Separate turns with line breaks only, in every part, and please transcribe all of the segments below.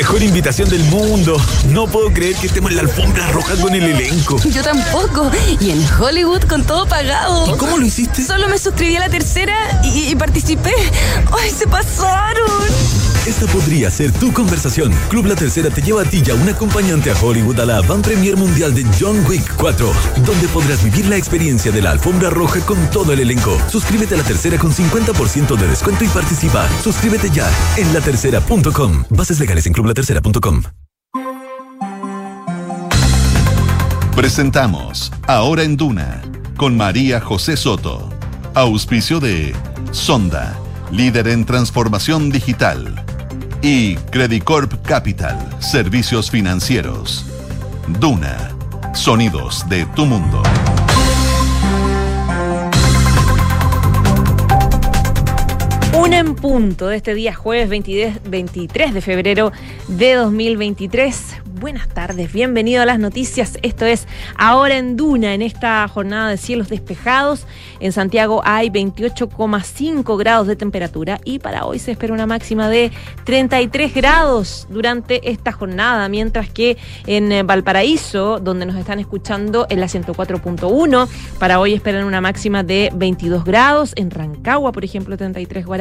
mejor invitación del mundo. No puedo creer que estemos en la alfombra roja con el elenco.
Yo tampoco. Y en Hollywood con todo pagado.
¿Y cómo lo hiciste?
Solo me suscribí a la tercera y, y participé. ¡Ay, se pasaron!
Esta podría ser tu conversación. Club La Tercera te lleva a ti y a un acompañante a Hollywood a la Van Premier Mundial de John Wick 4, donde podrás vivir la experiencia de la alfombra roja con todo el elenco. Suscríbete a La Tercera con 50% de descuento y participa. Suscríbete ya en latercera.com. Bases legales en clublatercera.com.
Presentamos Ahora en Duna con María José Soto. Auspicio de Sonda, líder en transformación digital y Credicorp Capital, servicios financieros. Duna, sonidos de tu mundo.
Una en punto de este día jueves 23 de febrero de 2023 buenas tardes, bienvenido a las noticias. Esto es Ahora en Duna, en esta jornada de cielos despejados. En Santiago hay 28,5 grados de temperatura y para hoy se espera una máxima de 33 grados durante esta jornada, mientras que en eh, Valparaíso, donde nos están escuchando en la 104.1, para hoy esperan una máxima de 22 grados. En Rancagua, por ejemplo, 33 grados.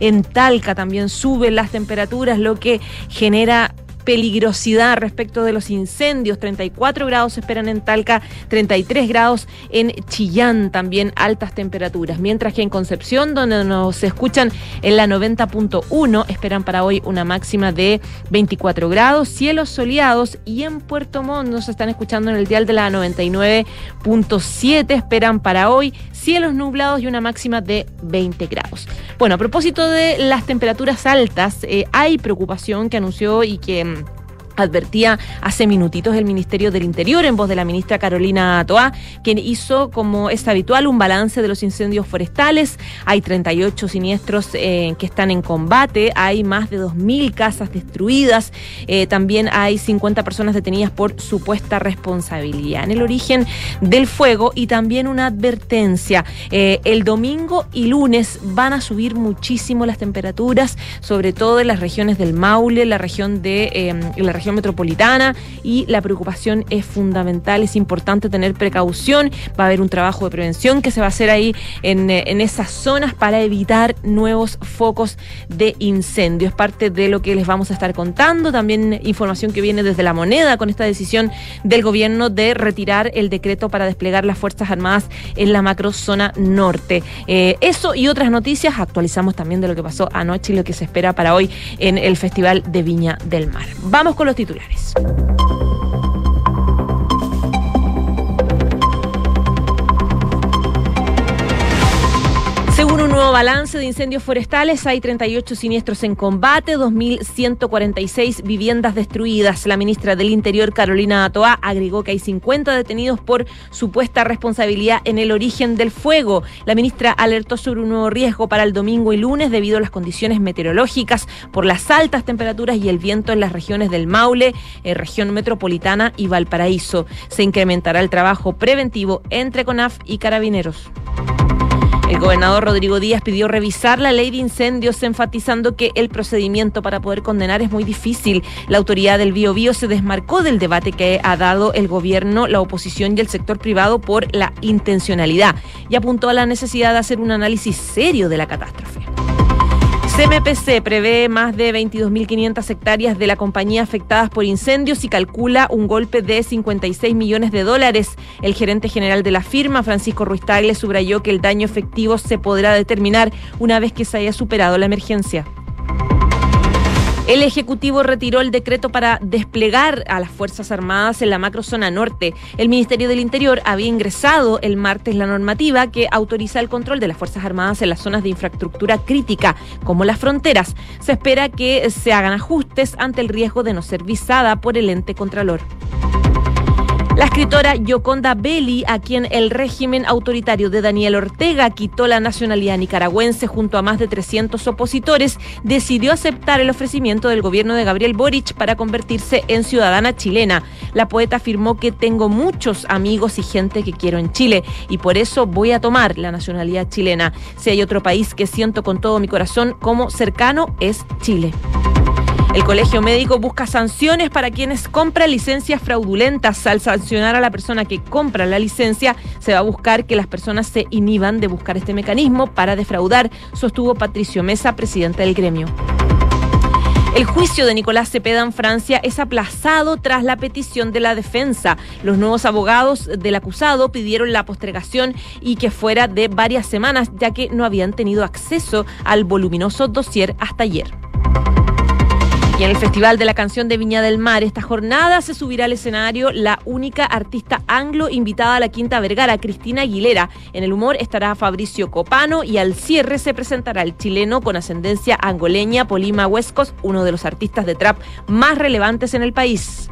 En Talca también suben las temperaturas, lo que genera peligrosidad respecto de los incendios. 34 grados esperan en Talca, 33 grados en Chillán, también altas temperaturas. Mientras que en Concepción, donde nos escuchan en la 90.1, esperan para hoy una máxima de 24 grados, cielos soleados. Y en Puerto Montt nos están escuchando en el dial de la 99.7, esperan para hoy cielos nublados y una máxima de 20 grados. Bueno, a propósito de las temperaturas altas, eh, hay preocupación que anunció y que mm, advertía hace minutitos el Ministerio del Interior en voz de la ministra Carolina Toá, quien hizo, como es habitual, un balance de los incendios forestales. Hay 38 siniestros eh, que están en combate, hay más de 2.000 casas destruidas, eh, también hay 50 personas detenidas por supuesta responsabilidad en el origen del fuego y también una advertencia. Eh, el domingo y lunes van a subir muchísimo las temperaturas, sobre todo en las regiones del Maule, la región de la región metropolitana y la preocupación es fundamental, es importante tener precaución, va a haber un trabajo de prevención que se va a hacer ahí en, eh, en esas zonas para evitar nuevos focos de incendio. Es parte de lo que les vamos a estar contando, también información que viene desde la moneda con esta decisión del gobierno de retirar el decreto para desplegar las Fuerzas Armadas en la macrozona norte. Eh, eso y otras noticias actualizamos también de lo que pasó anoche y lo que se espera para hoy en el Festival de Viña del Mar. Vamos con los titulares. Nuevo balance de incendios forestales, hay 38 siniestros en combate, 2.146 viviendas destruidas. La ministra del Interior, Carolina Atoa, agregó que hay 50 detenidos por supuesta responsabilidad en el origen del fuego. La ministra alertó sobre un nuevo riesgo para el domingo y lunes debido a las condiciones meteorológicas por las altas temperaturas y el viento en las regiones del Maule, eh, región metropolitana y Valparaíso. Se incrementará el trabajo preventivo entre CONAF y carabineros. El gobernador Rodrigo Díaz pidió revisar la ley de incendios, enfatizando que el procedimiento para poder condenar es muy difícil. La autoridad del Bio Bio se desmarcó del debate que ha dado el gobierno, la oposición y el sector privado por la intencionalidad y apuntó a la necesidad de hacer un análisis serio de la catástrofe. CMPC prevé más de 22.500 hectáreas de la compañía afectadas por incendios y calcula un golpe de 56 millones de dólares. El gerente general de la firma, Francisco Ruiz Tagle, subrayó que el daño efectivo se podrá determinar una vez que se haya superado la emergencia. El Ejecutivo retiró el decreto para desplegar a las Fuerzas Armadas en la macrozona norte. El Ministerio del Interior había ingresado el martes la normativa que autoriza el control de las Fuerzas Armadas en las zonas de infraestructura crítica, como las fronteras. Se espera que se hagan ajustes ante el riesgo de no ser visada por el ente contralor. La escritora Yoconda Belli, a quien el régimen autoritario de Daniel Ortega quitó la nacionalidad nicaragüense junto a más de 300 opositores, decidió aceptar el ofrecimiento del gobierno de Gabriel Boric para convertirse en ciudadana chilena. La poeta afirmó que tengo muchos amigos y gente que quiero en Chile y por eso voy a tomar la nacionalidad chilena. Si hay otro país que siento con todo mi corazón como cercano es Chile. El Colegio Médico busca sanciones para quienes compran licencias fraudulentas. Al sancionar a la persona que compra la licencia, se va a buscar que las personas se inhiban de buscar este mecanismo para defraudar, sostuvo Patricio Mesa, presidente del gremio. El juicio de Nicolás Cepeda en Francia es aplazado tras la petición de la defensa. Los nuevos abogados del acusado pidieron la postergación y que fuera de varias semanas, ya que no habían tenido acceso al voluminoso dossier hasta ayer. Y en el Festival de la Canción de Viña del Mar, esta jornada se subirá al escenario la única artista anglo invitada a la Quinta Vergara, Cristina Aguilera. En el humor estará Fabricio Copano y al cierre se presentará el chileno con ascendencia angoleña, Polima Huescos, uno de los artistas de trap más relevantes en el país.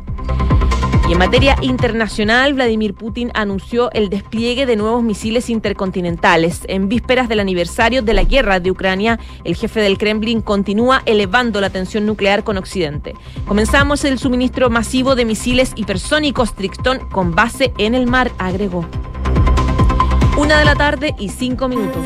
Y en materia internacional, Vladimir Putin anunció el despliegue de nuevos misiles intercontinentales. En vísperas del aniversario de la guerra de Ucrania, el jefe del Kremlin continúa elevando la tensión nuclear con Occidente. Comenzamos el suministro masivo de misiles hipersónicos Trixton con base en el mar, agregó. Una de la tarde y cinco minutos.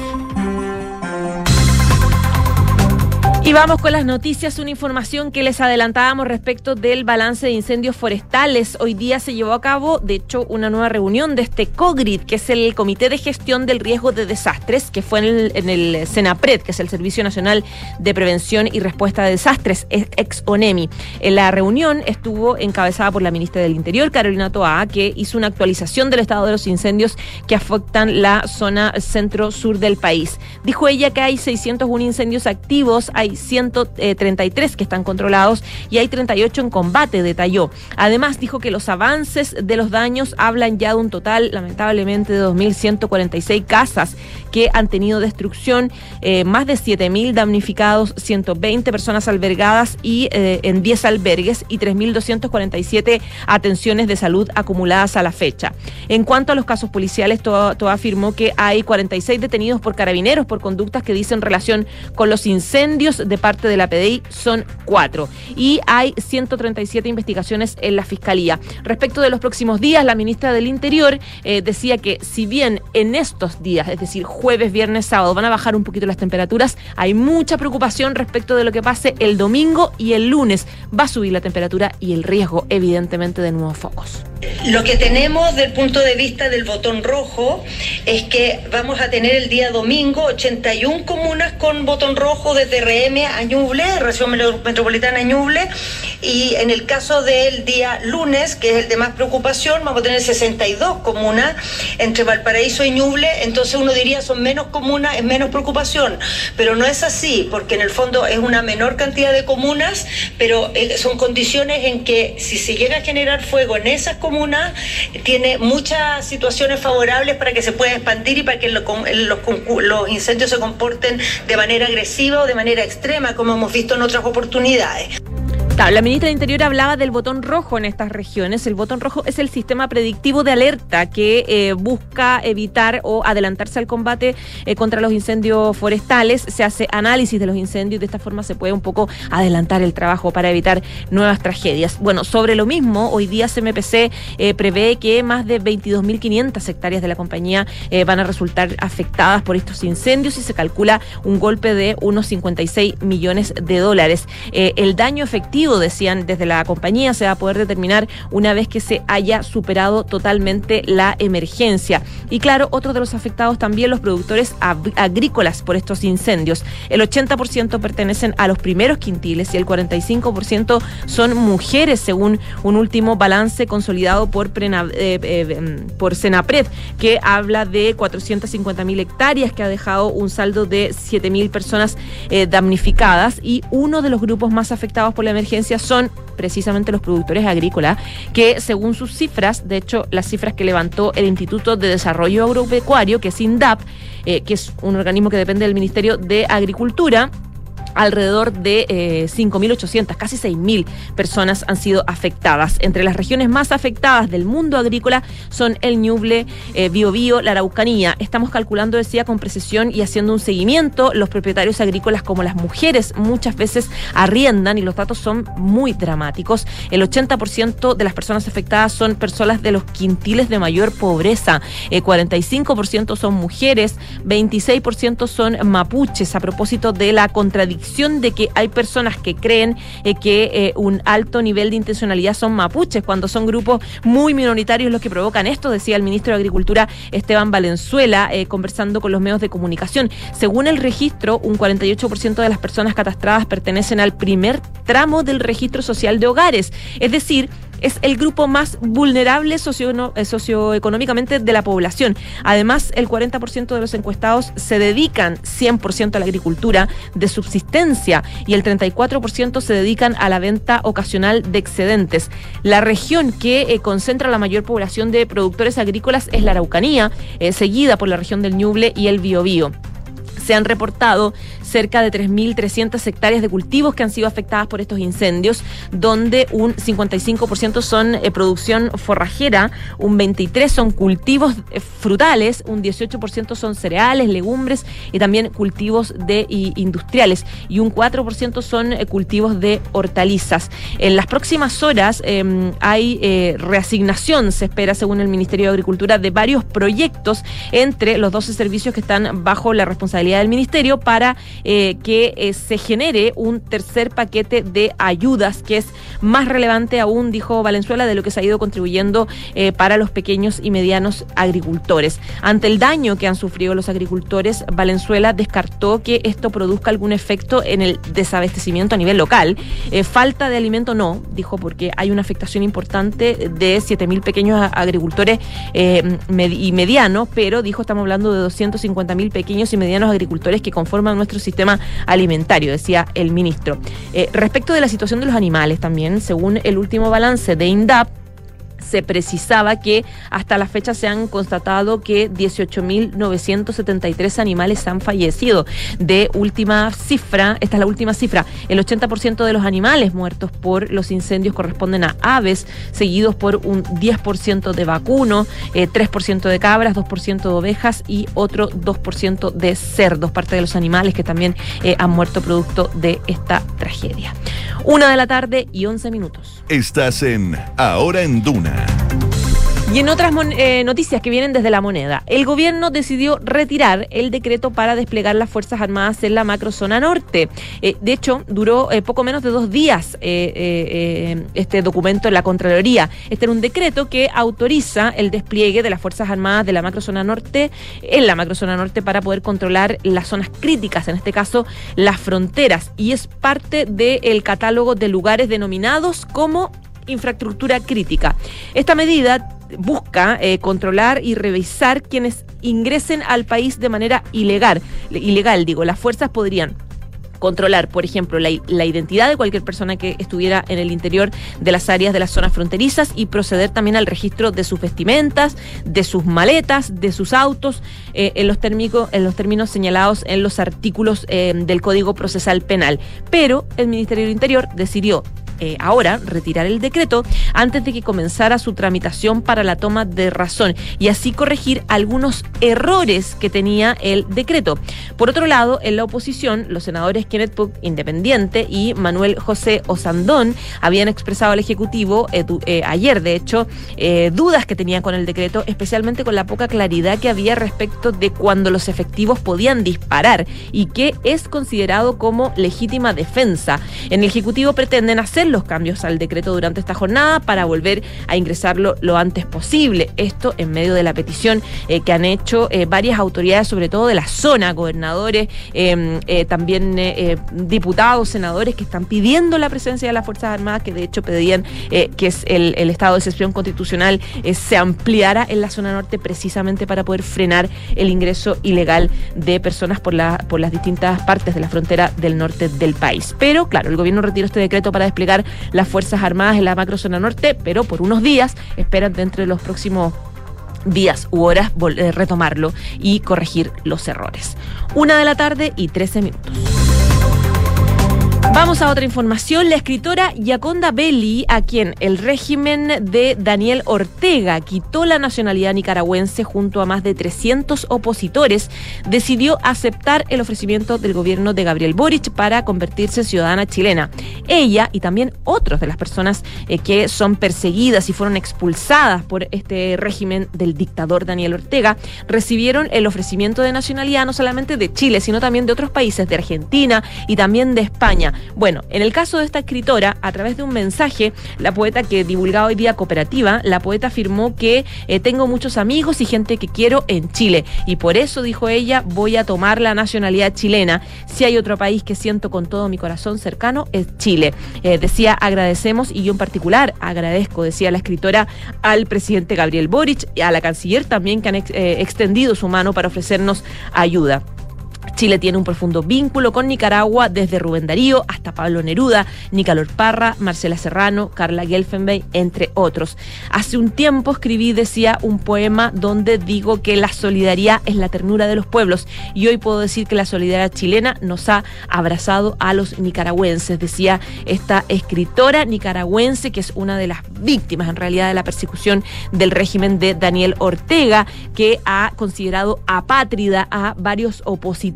Y vamos con las noticias, una información que les adelantábamos respecto del balance de incendios forestales. Hoy día se llevó a cabo, de hecho, una nueva reunión de este COGRID, que es el Comité de Gestión del Riesgo de Desastres, que fue en el, en el SENAPRED, que es el Servicio Nacional de Prevención y Respuesta a Desastres, ex ONEMI. En la reunión estuvo encabezada por la ministra del Interior, Carolina Toa, que hizo una actualización del estado de los incendios que afectan la zona centro-sur del país. Dijo ella que hay 601 incendios activos, hay 133 que están controlados y hay 38 en combate, detalló. Además, dijo que los avances de los daños hablan ya de un total, lamentablemente, de 2.146 casas que han tenido destrucción, eh, más de 7.000 damnificados, 120 personas albergadas y eh, en 10 albergues y 3.247 atenciones de salud acumuladas a la fecha. En cuanto a los casos policiales, todo, afirmó que hay 46 detenidos por carabineros por conductas que dicen relación con los incendios de parte de la PDI son cuatro y hay 137 investigaciones en la Fiscalía. Respecto de los próximos días, la ministra del Interior eh, decía que si bien en estos días, es decir, jueves, viernes, sábado, van a bajar un poquito las temperaturas, hay mucha preocupación respecto de lo que pase el domingo y el lunes. Va a subir la temperatura y el riesgo, evidentemente, de nuevos focos.
Lo que tenemos del punto de vista del botón rojo es que vamos a tener el día domingo 81 comunas con botón rojo desde RM a Ñuble, región metropolitana Ñuble, y en el caso del día lunes, que es el de más preocupación, vamos a tener 62 comunas entre Valparaíso y Ñuble, entonces uno diría son menos comunas, es menos preocupación, pero no es así, porque en el fondo es una menor cantidad de comunas, pero eh, son condiciones en que si se llega a generar fuego en esas comunas, tiene muchas situaciones favorables para que se pueda expandir y para que los, los incendios se comporten de manera agresiva o de manera extrema, como hemos visto en otras oportunidades.
La ministra de Interior hablaba del botón rojo en estas regiones. El botón rojo es el sistema predictivo de alerta que eh, busca evitar o adelantarse al combate eh, contra los incendios forestales. Se hace análisis de los incendios y de esta forma se puede un poco adelantar el trabajo para evitar nuevas tragedias. Bueno, sobre lo mismo, hoy día CMPC eh, prevé que más de 22.500 hectáreas de la compañía van a resultar afectadas por estos incendios y se calcula un golpe de unos 56 millones de dólares. el daño efectivo decían desde la compañía, se va a poder determinar una vez que se haya superado totalmente la emergencia. Y claro, otro de los afectados también los productores agrícolas por estos incendios. El 80% pertenecen a los primeros quintiles y el 45% son mujeres, según un último balance consolidado por, eh, eh, por Senapred, que habla de 450 mil hectáreas, que ha dejado un saldo de 7 mil personas eh, damnificadas y uno de los grupos más afectados por la emergencia son precisamente los productores agrícolas, que según sus cifras, de hecho las cifras que levantó el Instituto de Desarrollo Agropecuario, que es INDAP, eh, que es un organismo que depende del Ministerio de Agricultura, alrededor de 5.800, eh, casi 6.000 personas han sido afectadas. Entre las regiones más afectadas del mundo agrícola son el Ñuble, eh, Biobío, la Araucanía. Estamos calculando, decía, con precisión y haciendo un seguimiento. Los propietarios agrícolas, como las mujeres, muchas veces arriendan y los datos son muy dramáticos. El 80% de las personas afectadas son personas de los quintiles de mayor pobreza. 45% eh, son mujeres, 26% son mapuches, a propósito de la contradicción de que hay personas que creen eh, que eh, un alto nivel de intencionalidad son mapuches, cuando son grupos muy minoritarios los que provocan esto, decía el ministro de Agricultura Esteban Valenzuela, eh, conversando con los medios de comunicación. Según el registro, un 48% de las personas catastradas pertenecen al primer tramo del registro social de hogares, es decir, es el grupo más vulnerable socio, eh, socioeconómicamente de la población. Además, el 40% de los encuestados se dedican 100% a la agricultura de subsistencia y el 34% se dedican a la venta ocasional de excedentes. La región que eh, concentra la mayor población de productores agrícolas es la Araucanía, eh, seguida por la región del Ñuble y el Biobío se han reportado cerca de 3.300 hectáreas de cultivos que han sido afectadas por estos incendios, donde un 55% son eh, producción forrajera, un 23% son cultivos eh, frutales, un 18% son cereales, legumbres y también cultivos de industriales y un 4% son eh, cultivos de hortalizas. En las próximas horas em, hay reasignación, se espera según el Ministerio de Agricultura, de varios proyectos entre los 12 servicios que están bajo la responsabilidad del Ministerio para eh, que eh, se genere un tercer paquete de ayudas que es más relevante aún, dijo Valenzuela, de lo que se ha ido contribuyendo eh, para los pequeños y medianos agricultores. Ante el daño que han sufrido los agricultores, Valenzuela descartó que esto produzca algún efecto en el desabastecimiento a nivel local. falta de alimento no, dijo, porque hay una afectación importante de 7.000 pequeños agricultores y medianos, pero dijo, estamos hablando de 250.000 pequeños y medianos agricultores que conforman nuestro sistema alimentario, decía el ministro. Eh, respecto de la situación de los animales también, según el último balance de INDAP, se precisaba que hasta la fecha se han constatado que 18.973 animales han fallecido. De última cifra, esta es la última cifra, el 80% de los animales muertos por los incendios corresponden a aves, seguidos por un 10% de vacuno, 3% eh, de cabras, 2% de ovejas y otro 2% de cerdos, parte de los animales que también eh, han muerto producto de esta tragedia. Una de la tarde y 11 minutos.
Estás en Ahora en Duna.
Y en otras eh, noticias que vienen desde la moneda, el gobierno decidió retirar el decreto para desplegar las Fuerzas Armadas en la macrozona norte. Eh, de hecho, duró eh, poco menos de dos días este documento en la Contraloría. Este era un decreto que autoriza el despliegue de las Fuerzas Armadas de la macrozona norte en la macrozona norte para poder controlar las zonas críticas, en este caso las fronteras, y es parte del catálogo de lugares denominados como infraestructura crítica. Esta medida busca eh, controlar y revisar quienes ingresen al país de manera ilegal. Ilegal, digo, las fuerzas podrían controlar, por ejemplo, la, identidad de cualquier persona que estuviera en el interior de las áreas de las zonas fronterizas y proceder también al registro de sus vestimentas, de sus maletas, de sus autos, eh, en, los en los términos señalados en los artículos eh, del Código Procesal Penal. Pero el Ministerio del Interior decidió eh, ahora retirar el decreto antes de que comenzara su tramitación para la toma de razón y así corregir algunos errores que tenía el decreto. Por otro lado, en la oposición, los senadores Kenneth Puck, independiente, y Manuel José Osandón habían expresado al Ejecutivo eh, eh, ayer, de hecho, dudas que tenían con el decreto, especialmente con la poca claridad que había respecto de cuándo los efectivos podían disparar y que es considerado como legítima defensa. En el Ejecutivo pretenden hacer los cambios al decreto durante esta jornada para volver a ingresarlo lo antes posible. Esto en medio de la petición eh, que han hecho eh, varias autoridades, sobre todo de la zona, gobernadores, em, eh, también diputados, senadores que están pidiendo la presencia de las Fuerzas Armadas, que de hecho pedían que el, estado de excepción constitucional se ampliara en la zona norte precisamente para poder frenar el ingreso ilegal de personas por, la, por las distintas partes de la frontera del norte del país. Pero claro, el gobierno retiró este decreto para desplegar las Fuerzas Armadas en la macrozona norte, pero por unos días esperan dentro de los próximos días u horas eh, retomarlo y corregir los errores. Una de la tarde y 13 minutos. Vamos a otra información. La escritora Yaconda Belli, a quien el régimen de Daniel Ortega quitó la nacionalidad nicaragüense junto a más de 300 opositores, decidió aceptar el ofrecimiento del gobierno de Gabriel Boric para convertirse en ciudadana chilena. Ella y también otros de las personas eh, que son perseguidas y fueron expulsadas por este régimen del dictador Daniel Ortega recibieron el ofrecimiento de nacionalidad no solamente de Chile, sino también de otros países, de Argentina y también de España. Bueno, en el caso de esta escritora, a través de un mensaje, la poeta que divulgaba hoy día cooperativa, la poeta afirmó que eh, tengo muchos amigos y gente que quiero en Chile. Y por eso, dijo ella, voy a tomar la nacionalidad chilena. Si hay otro país que siento con todo mi corazón cercano, es Chile. Eh, decía, agradecemos, y yo en particular agradezco, decía la escritora, al presidente Gabriel Boric y a la canciller también que han eh, extendido su mano para ofrecernos ayuda. Chile tiene un profundo vínculo con Nicaragua desde Rubén Darío hasta Pablo Neruda, Nicolor Parra, Marcela Serrano, Carla Gelfenbein, entre otros. Hace un tiempo escribí, decía, un poema donde digo que la solidaridad es la ternura de los pueblos y hoy puedo decir que la solidaridad chilena nos ha abrazado a los nicaragüenses, decía esta escritora nicaragüense que es una de las víctimas en realidad de la persecución del régimen de Daniel Ortega, que ha considerado apátrida a varios opositores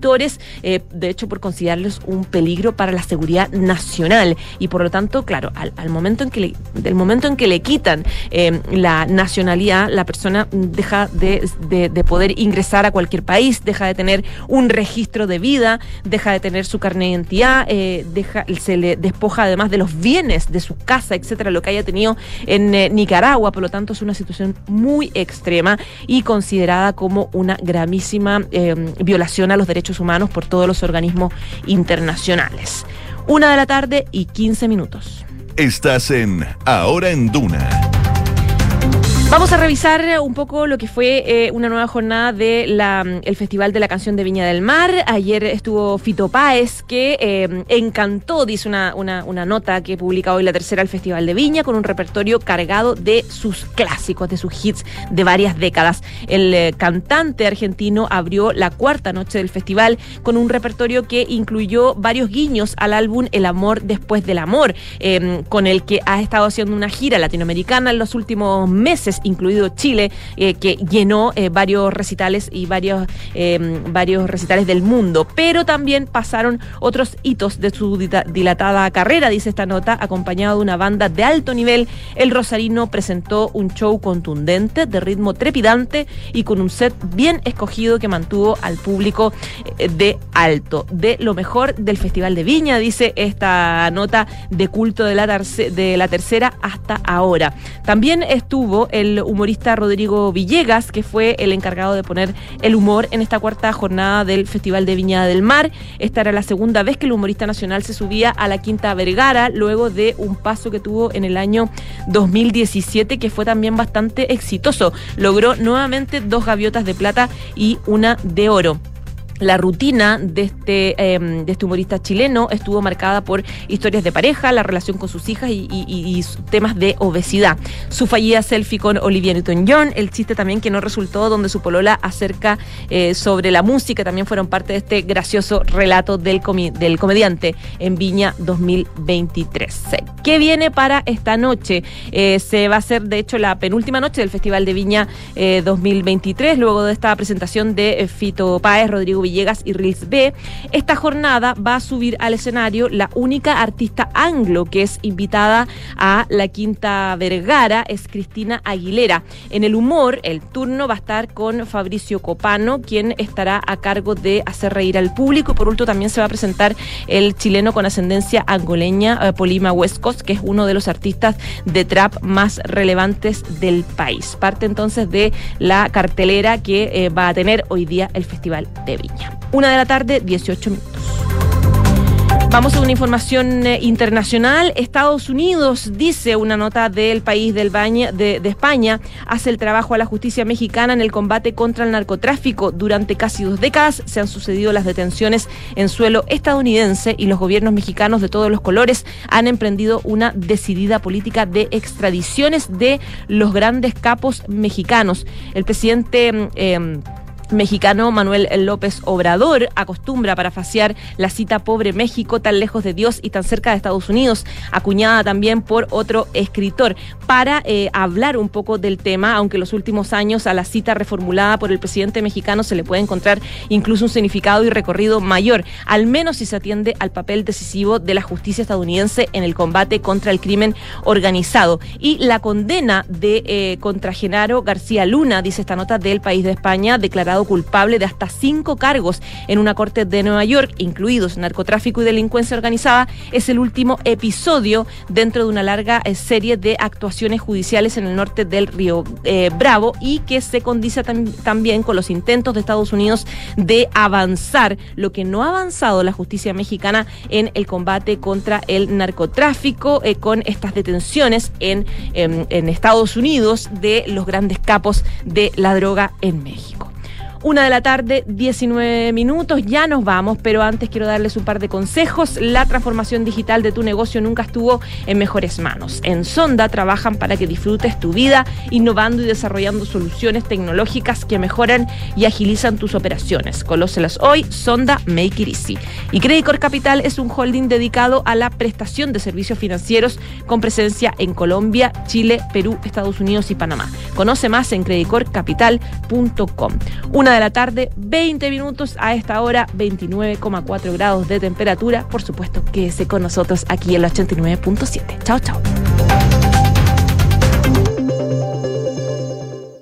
eh, de hecho por considerarlos un peligro para la seguridad nacional. Y por lo tanto, claro, al, momento en que le, del momento en que le quitan eh, la nacionalidad, la persona deja de, poder ingresar a cualquier país, deja de tener un registro de vida, deja de tener su carne de identidad, eh, deja, se le despoja además de los bienes de su casa, etcétera, lo que haya tenido en Nicaragua. Por lo tanto, es una situación muy extrema y considerada como una gravísima violación a los derechos humanos por todos los organismos internacionales. Una de la tarde y 15 minutos.
Estás en Ahora en Duna.
Vamos a revisar un poco lo que fue eh, una nueva jornada del el Festival de la Canción de Viña del Mar. Ayer estuvo Fito Páez, que eh, encantó, dice una, una, nota que publica hoy la tercera al Festival de Viña, con un repertorio cargado de sus clásicos, de sus hits de varias décadas. El eh, cantante argentino abrió la cuarta noche del festival con un repertorio que incluyó varios guiños al álbum El amor después del amor, con el que ha estado haciendo una gira latinoamericana en los últimos meses incluido Chile, eh, que llenó eh, varios recitales y varios, eh, varios recitales del mundo. Pero también pasaron otros hitos de su dilatada carrera, dice esta nota, acompañado de una banda de alto nivel. El Rosarino presentó un show contundente, de ritmo trepidante y con un set bien escogido que mantuvo al público de alto. De lo mejor del Festival de Viña, dice esta nota de culto de la, de la tercera hasta ahora. También estuvo el humorista Rodrigo Villegas, que fue el encargado de poner el humor en esta cuarta jornada del Festival de Viña del Mar. Esta era la segunda vez que el humorista nacional se subía a la Quinta Vergara, luego de un paso que tuvo en el año 2017, que fue también bastante exitoso. Logró nuevamente dos gaviotas de plata y una de oro. La rutina de este, em, de este humorista chileno estuvo marcada por historias de pareja, la relación con sus hijas y, temas de obesidad. Su fallida selfie con Olivia Newton-John, el chiste también que no resultó, donde su polola acerca eh, sobre la música, también fueron parte de este gracioso relato del, comediante en Viña 2023. ¿Qué viene para esta noche? Eh, se va a hacer, de hecho, la penúltima noche del Festival de Viña 2023, eh, luego de esta presentación de Fito Páez, Rodrigo Villegas y Reels B. Esta jornada va a subir al escenario la única artista anglo que es invitada a la Quinta Vergara, es Cristina Aguilera. En el humor, el turno va a estar con Fabricio Copano, quien estará a cargo de hacer reír al público. Por último, también se va a presentar el chileno con ascendencia angoleña, eh, Polima Coast, que es uno de los artistas de trap más relevantes del país. Parte entonces de la cartelera que eh, va a tener hoy día el Festival de. Una de la tarde, 18 minutos. Vamos a una información eh, internacional. Estados Unidos, dice una nota del país del baño, de, España, hace el trabajo a la justicia mexicana en el combate contra el narcotráfico. Durante casi dos décadas se han sucedido las detenciones en suelo estadounidense y los gobiernos mexicanos de todos los colores han emprendido una decidida política de extradiciones de los grandes capos mexicanos. El presidente... Mm, em, mexicano Manuel López Obrador acostumbra para faciar la cita Pobre México tan lejos de Dios y tan cerca de Estados Unidos, acuñada también por otro escritor, para eh, hablar un poco del tema, aunque en los últimos años a la cita reformulada por el presidente mexicano se le puede encontrar incluso un significado y recorrido mayor, al menos si se atiende al papel decisivo de la justicia estadounidense en el combate contra el crimen organizado. Y la condena de eh, contra Genaro García Luna, dice esta nota del país de España, culpable de hasta cinco cargos en una corte de Nueva York, incluidos narcotráfico y delincuencia organizada, es el último episodio dentro de una larga eh, serie de actuaciones judiciales en el norte del río eh, Bravo y que se condice también con los intentos de Estados Unidos de avanzar lo que no ha avanzado la justicia mexicana en el combate contra el narcotráfico eh, con estas detenciones en, en Estados Unidos de los grandes capos de la droga en México. Una de la tarde, 19 minutos, ya nos vamos, pero antes quiero darles un par de consejos. La transformación digital de tu negocio nunca estuvo en mejores manos. En Sonda trabajan para que disfrutes tu vida, innovando y desarrollando soluciones tecnológicas que mejoran y agilizan tus operaciones. Conócelas hoy, Sonda Make It Easy. Y Credit Capital es un holding dedicado a la prestación de servicios financieros con presencia en Colombia, Chile, Perú, Estados Unidos y Panamá. Conoce más en creditcorcapital.com. Una de la tarde, 20 minutos a esta hora, 29,4 grados de temperatura. Por supuesto, quédese con nosotros aquí en la 89.7. Chao, chao.